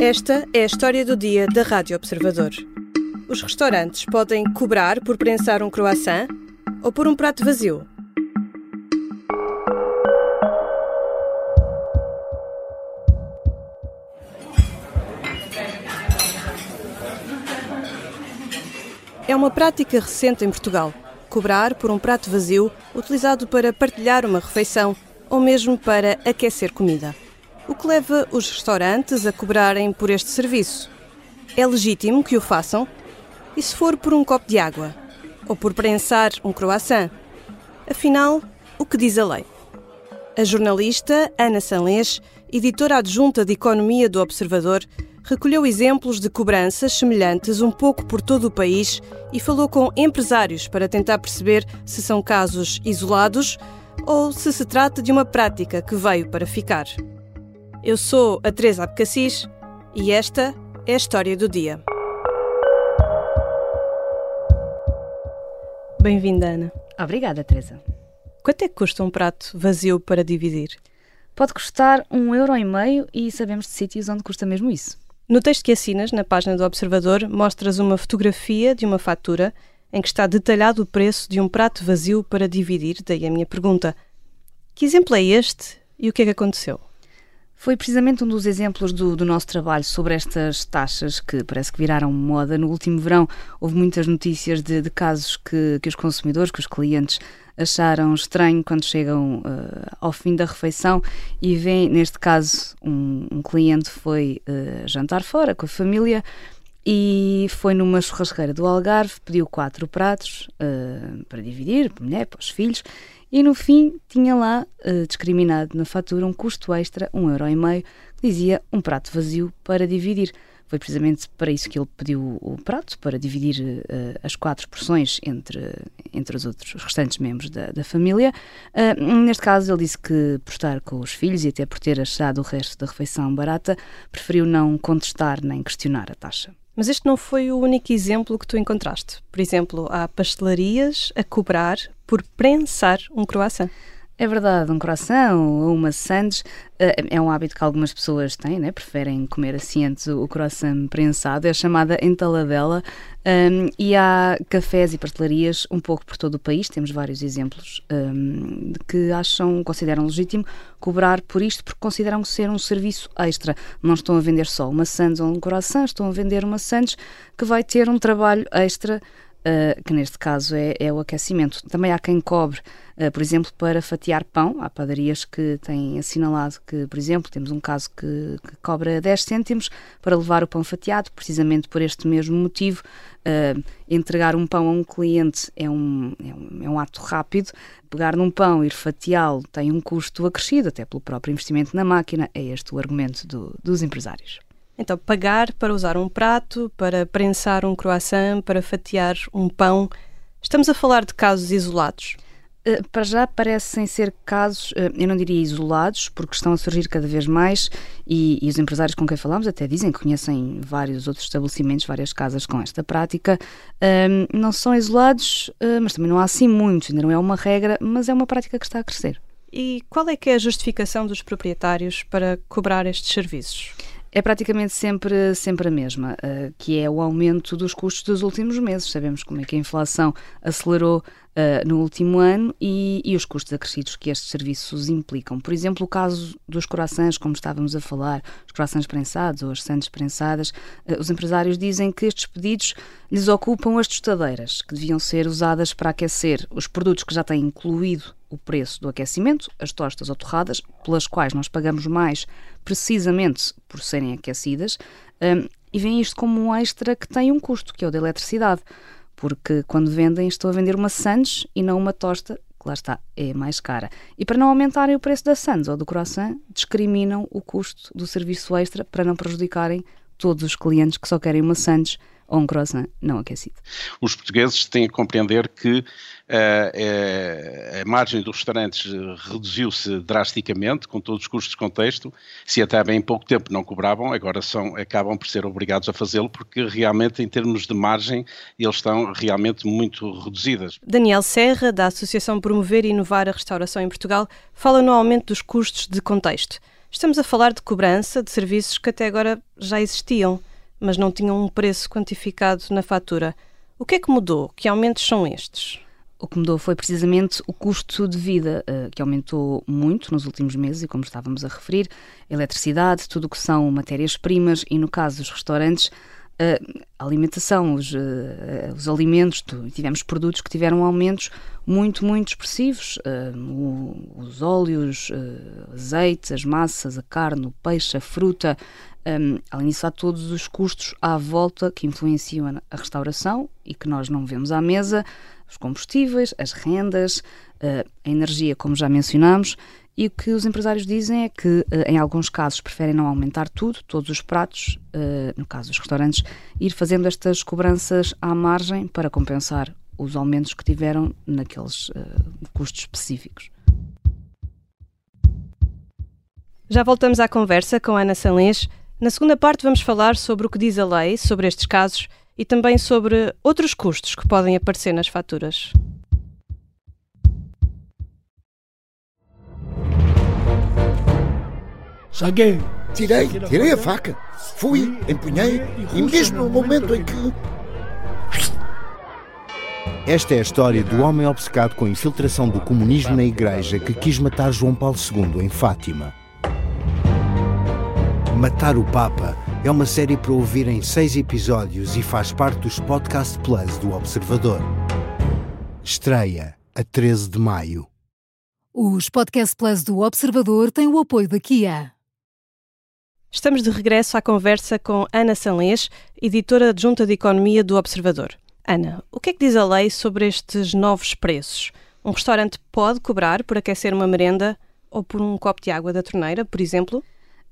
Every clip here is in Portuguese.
Esta é a história do dia da Rádio Observador. Os restaurantes podem cobrar por prensar um croissant ou por um prato vazio. É uma prática recente em Portugal. Cobrar por um prato vazio utilizado para partilhar uma refeição ou mesmo para aquecer comida. O que leva os restaurantes a cobrarem por este serviço? É legítimo que o façam? E se for por um copo de água? Ou por prensar um croissant? Afinal, o que diz a lei? A jornalista Ana Sanlês, editora adjunta de Economia do Observador, recolheu exemplos de cobranças semelhantes um pouco por todo o país e falou com empresários para tentar perceber se são casos isolados ou se se trata de uma prática que veio para ficar. Eu sou a Teresa Abcacis e esta é a história do dia. Bem-vinda, Ana. Obrigada, Teresa. Quanto é que custa um prato vazio para dividir? Pode custar um euro e meio e sabemos de sítios onde custa mesmo isso. No texto que assinas, na página do Observador, mostras uma fotografia de uma fatura em que está detalhado o preço de um prato vazio para dividir. Daí a minha pergunta: que exemplo é este e o que é que aconteceu? Foi precisamente um dos exemplos do, do, nosso trabalho sobre estas taxas que parece que viraram moda. No último verão houve muitas notícias de, de casos que, que, os consumidores, que os clientes acharam estranho quando chegam uh, ao fim da refeição e vêm, neste caso, um, um cliente foi uh, jantar fora com a família e foi numa churrasqueira do Algarve, pediu quatro pratos uh, para dividir, para mulher, para os filhos, e no fim tinha lá, uh, discriminado na fatura, um custo extra, um euro e meio, que dizia um prato vazio para dividir. Foi precisamente para isso que ele pediu o prato, para dividir uh, as quatro porções entre, entre os outros os restantes membros da, da família. Uh, neste caso, ele disse que, por estar com os filhos e até por ter achado o resto da refeição barata, preferiu não contestar nem questionar a taxa. Mas este não foi o único exemplo que tu encontraste. Por exemplo, há pastelarias a cobrar por prensar um croissant. É verdade, um croissant ou uma sandes eh, é um hábito que algumas pessoas têm, né? preferem comer assim antes o croissant prensado, é chamada entaladela um, e há cafés e pastelarias um pouco por todo o país, temos vários exemplos um, que acham, consideram legítimo cobrar por isto porque consideram ser um serviço extra. Não estão a vender só uma sandes ou um croissant, estão a vender uma sandes que vai ter um trabalho extra uh, que neste caso é, é, o aquecimento. Também há quem cobre, por exemplo, para fatiar pão. Há padarias que têm assinalado que, por exemplo, temos um caso que, que cobra 10 cêntimos para levar o pão fatiado, precisamente por este mesmo motivo. Uh, entregar um pão a um cliente é um, é um, é um ato rápido, pegar num pão e ir fatiá-lo tem um custo acrescido, até pelo próprio investimento na máquina. É este o argumento do, dos empresários. Então, pagar para usar um prato, para prensar um croissant, para fatiar um pão. Estamos a falar de casos isolados? Uh, para já parecem ser casos, uh, eu não diria isolados, porque estão a surgir cada vez mais e, e, os empresários com quem falamos até dizem que conhecem vários outros estabelecimentos, várias casas com esta prática. Uh, não são isolados, mas também não há assim muitos, ainda não é uma regra, mas é uma prática que está a crescer. E qual é que é a justificação dos proprietários para cobrar estes serviços? é praticamente sempre, sempre a mesma, que é o aumento dos custos dos últimos meses. Sabemos como é que a inflação acelerou uh, no último ano e, e, os custos acrescidos que estes serviços implicam. Por exemplo, o caso dos corações, como estávamos a falar, os corações prensados ou as sandes prensadas, uh, os empresários dizem que estes pedidos lhes ocupam as tostadeiras, que deviam ser usadas para aquecer os produtos que já têm incluído o preço do aquecimento, as tostas ou torradas, pelas quais nós pagamos mais precisamente por serem aquecidas, um, e veem isto como um extra que tem um custo, que é o da eletricidade, porque quando vendem estão a vender uma sandes e não uma tosta, que lá está, é mais cara. E para não aumentarem o preço da sandes ou do croissant, discriminam o custo do serviço extra para não prejudicarem todos os clientes que só querem uma sandes ou um croissant não aquecido. Os portugueses têm a compreender que uh, a margem dos restaurantes reduziu-se drasticamente, com todos os custos de contexto, se até há bem pouco tempo não cobravam, agora são, acabam por ser obrigados a fazê-lo, porque realmente, em termos de margem, eles estão realmente muito reduzidas. Daniel Serra, da Associação Promover e Inovar a Restauração em Portugal, fala no aumento dos custos de contexto. Estamos a falar de cobrança de serviços que até agora já existiam, mas não tinham um preço quantificado na fatura. O que é que mudou? Que aumentos são estes? O que mudou foi precisamente o custo de vida, uh, que aumentou muito nos últimos meses, e como estávamos a referir, eletricidade, tudo o que são matérias-primas e, no caso dos restaurantes, a alimentação, os, uh, os alimentos, tivemos produtos que tiveram aumentos muito, muito expressivos. Os óleos, azeites, as massas, a carne, o peixe, a fruta. Um, além disso, há todos os custos à volta que influenciam a restauração e que nós não vemos à mesa, os combustíveis, as rendas, a energia, como já mencionámos, e o que os empresários dizem é que, eh, em alguns casos, preferem não aumentar tudo, todos os pratos, eh, no caso dos restaurantes, ir fazendo estas cobranças à margem para compensar os aumentos que tiveram naqueles custos específicos. Já voltamos à conversa com Ana Salens. Na segunda parte, vamos falar sobre o que diz a lei sobre estes casos e também sobre outros custos que podem aparecer nas faturas. Saguei. Tirei, tirei a faca. Fui, empunhei e mesmo no momento em que. Esta é a história do homem obcecado com a infiltração do comunismo na igreja que quis matar João Paulo II em Fátima. Matar o Papa é uma série para ouvir em seis episódios e faz parte dos Podcast Plus do Observador. Estreia a 13 de maio. Os Podcast Plus do Observador têm o apoio da Kia. Estamos de regresso à conversa com Ana Sanlês, editora adjunta de Economia do Observador. Ana, o que é que diz a lei sobre estes novos preços? Um restaurante pode cobrar por aquecer uma merenda ou por um copo de água da torneira, por exemplo?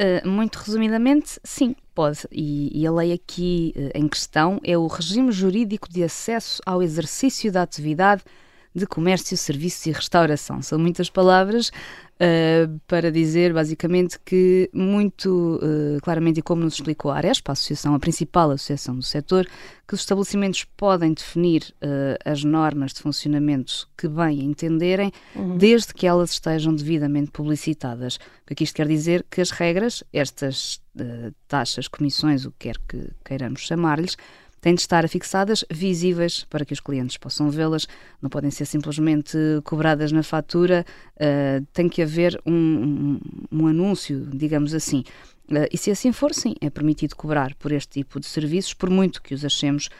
Uh, muito resumidamente, sim, pode. E, e a lei aqui uh, em questão é o regime jurídico de acesso ao exercício da atividade de comércio, serviços e restauração. São muitas palavras uh, para dizer, basicamente, que muito uh, claramente, e como nos explicou a Arespa, a associação, a principal associação do setor, que os estabelecimentos podem definir uh, as normas de funcionamento que bem entenderem, uhum. desde que elas estejam devidamente publicitadas. O que aqui isto quer dizer que as regras, estas taxas, comissões, o que quer que queiramos chamar-lhes, têm de estar fixadas, visíveis, para que os clientes possam vê-las, não podem ser simplesmente cobradas na fatura, uh, tem que haver um, um, um anúncio, digamos assim. Uh, e se assim for, sim, é permitido cobrar por este tipo de serviços, por muito que os achemos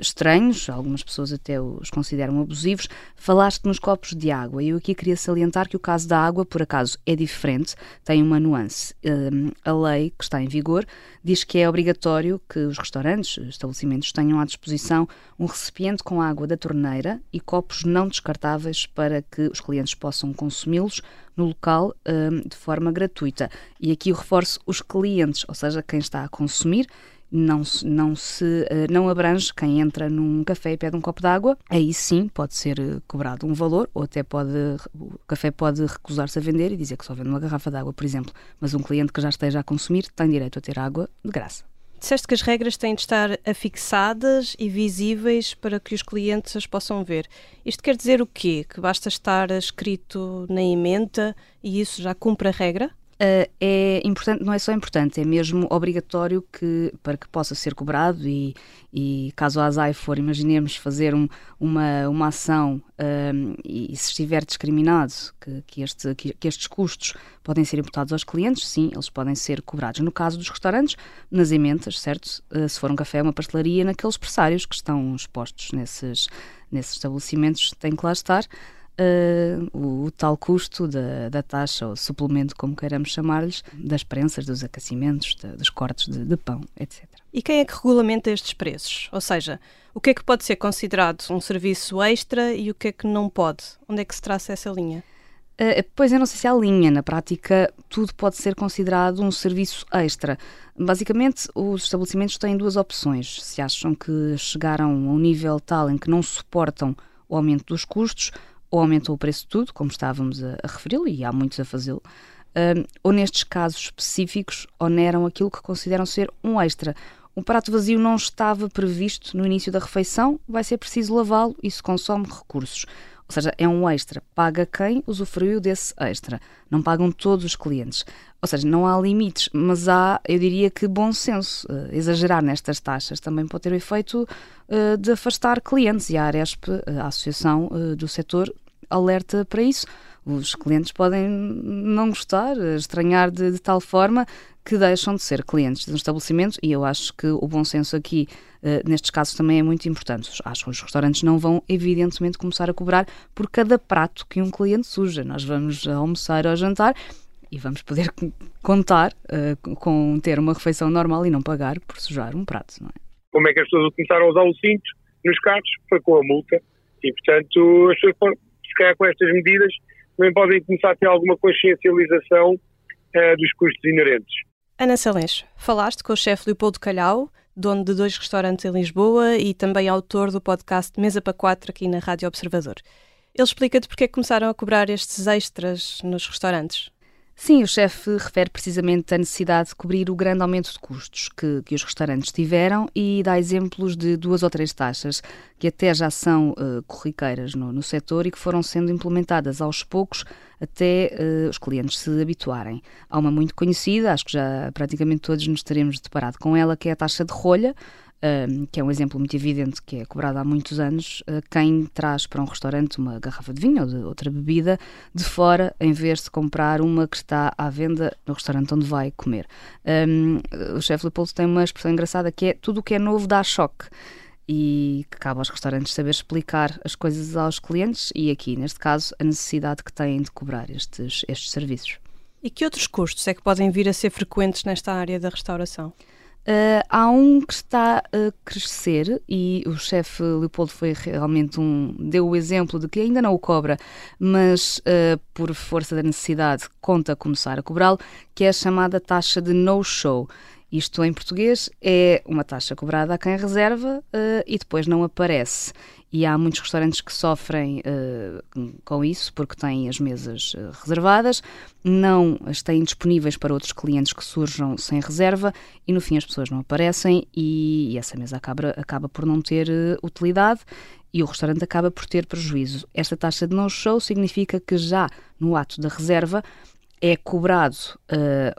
estranhos, algumas pessoas até os consideram abusivos. Falaste nos copos de água e eu aqui queria salientar que o caso da água, por acaso, é diferente, tem uma nuance. Uh, a lei que está em vigor diz que é obrigatório que os restaurantes, estabelecimentos, tenham à disposição um recipiente com água da torneira e copos não descartáveis para que os clientes possam consumi-los no local um, de forma gratuita. E aqui eu reforço os clientes, ou seja, quem está a consumir, não, não se eh, não abrange quem entra num café e pede um copo de água, aí sim pode ser eh, cobrado um valor, ou até pode o café pode recusar-se a vender e dizer que só vende uma garrafa de água, por exemplo. Mas um cliente que já esteja a consumir tem direito a ter água de graça. Disseste que as regras têm de estar afixadas e visíveis para que os clientes as possam ver. Isto quer dizer o quê? Que basta estar escrito na emenda e isso já cumpre a regra? Uh, é importante, não é só importante, é mesmo obrigatório que para que possa ser cobrado e, e caso a ASAI for, imaginemos fazer um, uma, uma ação um, e, se estiver discriminado que, que, este, que, que, estes custos podem ser imputados aos clientes, sim, eles podem ser cobrados. No caso dos restaurantes, nas emendas, certo? Uh, se for um café, uma pastelaria, naqueles pressários que estão expostos nesses, nesses estabelecimentos, tem que lá estar uh, o, o, tal custo da, da, taxa ou suplemento, como queiramos chamar-lhes, das prensas, dos aquecimentos, de, dos cortes de, de pão, etc. E quem é que regulamenta estes preços? Ou seja, o que é que pode ser considerado um serviço extra e o que é que não pode? Onde é que se traça essa linha? Uh, pois eu não sei se há linha. Na prática, tudo pode ser considerado um serviço extra. Basicamente, os estabelecimentos têm duas opções. Se acham que chegaram a um nível tal em que não suportam o aumento dos custos, ou aumentou o preço de tudo, como estávamos a, a referi-lo, e há muitos a fazê-lo, uh, ou nestes casos específicos oneram aquilo que consideram ser um extra. Um prato vazio não estava previsto no início da refeição, vai ser preciso lavá-lo e isso consome recursos. Ou seja, é um extra. Paga quem usufruiu desse extra. Não pagam todos os clientes. Ou seja, não há limites, mas há, eu diria que bom senso. Uh, exagerar nestas taxas também pode ter o efeito uh, de afastar clientes e a Aresp, a Associação do Setor, alerta para isso. Os clientes podem não gostar, estranhar de, de tal forma que deixam de ser clientes de um estabelecimento e eu acho que o bom senso aqui, uh, nestes casos, também é muito importante. Acho que os restaurantes não vão, evidentemente, começar a cobrar por cada prato que um cliente suja. Nós vamos almoçar ou jantar e vamos poder contar uh, com ter uma refeição normal e não pagar por sujar um prato, não é? Como é que as pessoas começaram a usar o cinto nos carros? Foi com a multa e, portanto, as pessoas, se calhar com estas medidas, também podem começar a ter alguma consciencialização uh, dos custos inerentes. Ana Salens, falaste com o chefe Leopoldo Calhau, dono de dois restaurantes em Lisboa e também autor do podcast Mesa para Quatro aqui na Rádio Observador. Ele explica-te porque é que começaram a cobrar estes extras nos restaurantes. Sim, o chefe refere precisamente a necessidade de cobrir o grande aumento de custos que, que os restaurantes tiveram e dá exemplos de duas ou três taxas que até já são uh, corriqueiras no, no setor e que foram sendo implementadas aos poucos até uh, os clientes se habituarem. Há uma muito conhecida, acho que já praticamente todos nos teremos deparado com ela, que é a taxa de rolha, que é um exemplo muito evidente que é cobrado há muitos anos, uh, quem traz para um restaurante uma garrafa de vinho ou de outra bebida de fora, em vez de comprar uma que está à venda no restaurante onde vai comer. Um, o chefe Leopoldo tem uma expressão engraçada que é tudo o que é novo dá choque e que cabe aos restaurantes saber explicar as coisas aos clientes e aqui, neste caso, a necessidade que têm de cobrar estes, estes serviços. E que outros custos é que podem vir a ser frequentes nesta área da restauração? Uh, há um que está a crescer e o chefe Leopoldo foi realmente um deu o exemplo de que ainda não o cobra, mas uh, por força da necessidade conta começar a cobrá-lo, que é a chamada taxa de no-show. Isto em português é uma taxa cobrada a quem reserva uh, e depois não aparece e há muitos restaurantes que sofrem uh, com isso porque têm as mesas uh, reservadas, não as têm disponíveis para outros clientes que surjam sem reserva e no fim as pessoas não aparecem e, e essa mesa acaba, acaba por não ter utilidade e o restaurante acaba por ter prejuízo. Esta taxa de no-show significa que já no ato da reserva é cobrado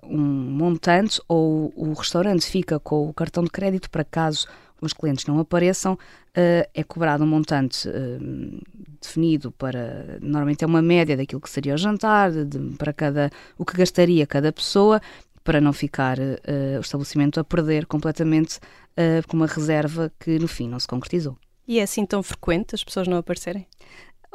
um montante ou o restaurante fica com o cartão de crédito para caso os clientes não apareçam, uh, é cobrado um montante uh, definido para, normalmente é uma média daquilo que seria o jantar, de, para cada, o que gastaria cada pessoa, para não ficar uh, o estabelecimento a perder completamente com uma reserva que no fim não se concretizou. E é assim tão frequente as pessoas não aparecerem?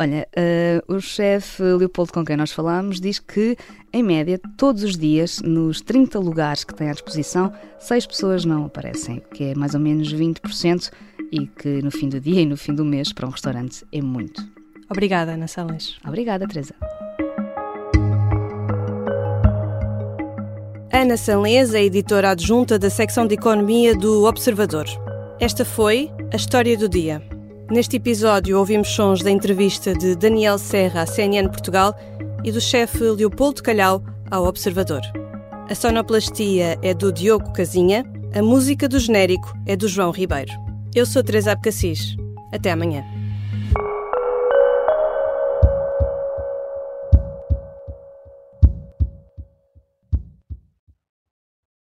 Olha, uh, o chefe Leopoldo com quem nós falámos diz que, em média, todos os dias, nos 30 lugares que tem à disposição, 6 pessoas não aparecem, que é mais ou menos 20%, e que no fim do dia e no fim do mês, para um restaurante, é muito. Obrigada, Ana Salles. Obrigada, Teresa. Ana Sanlês é editora adjunta da secção de Economia do Observador. Esta foi a história do dia. Neste episódio ouvimos sons da entrevista de Daniel Serra à CNN Portugal e do chefe Leopoldo Calhau ao Observador. A sonoplastia é do Diogo Casinha, a música do genérico é do João Ribeiro. Eu sou Teresa Abcacis. Até amanhã.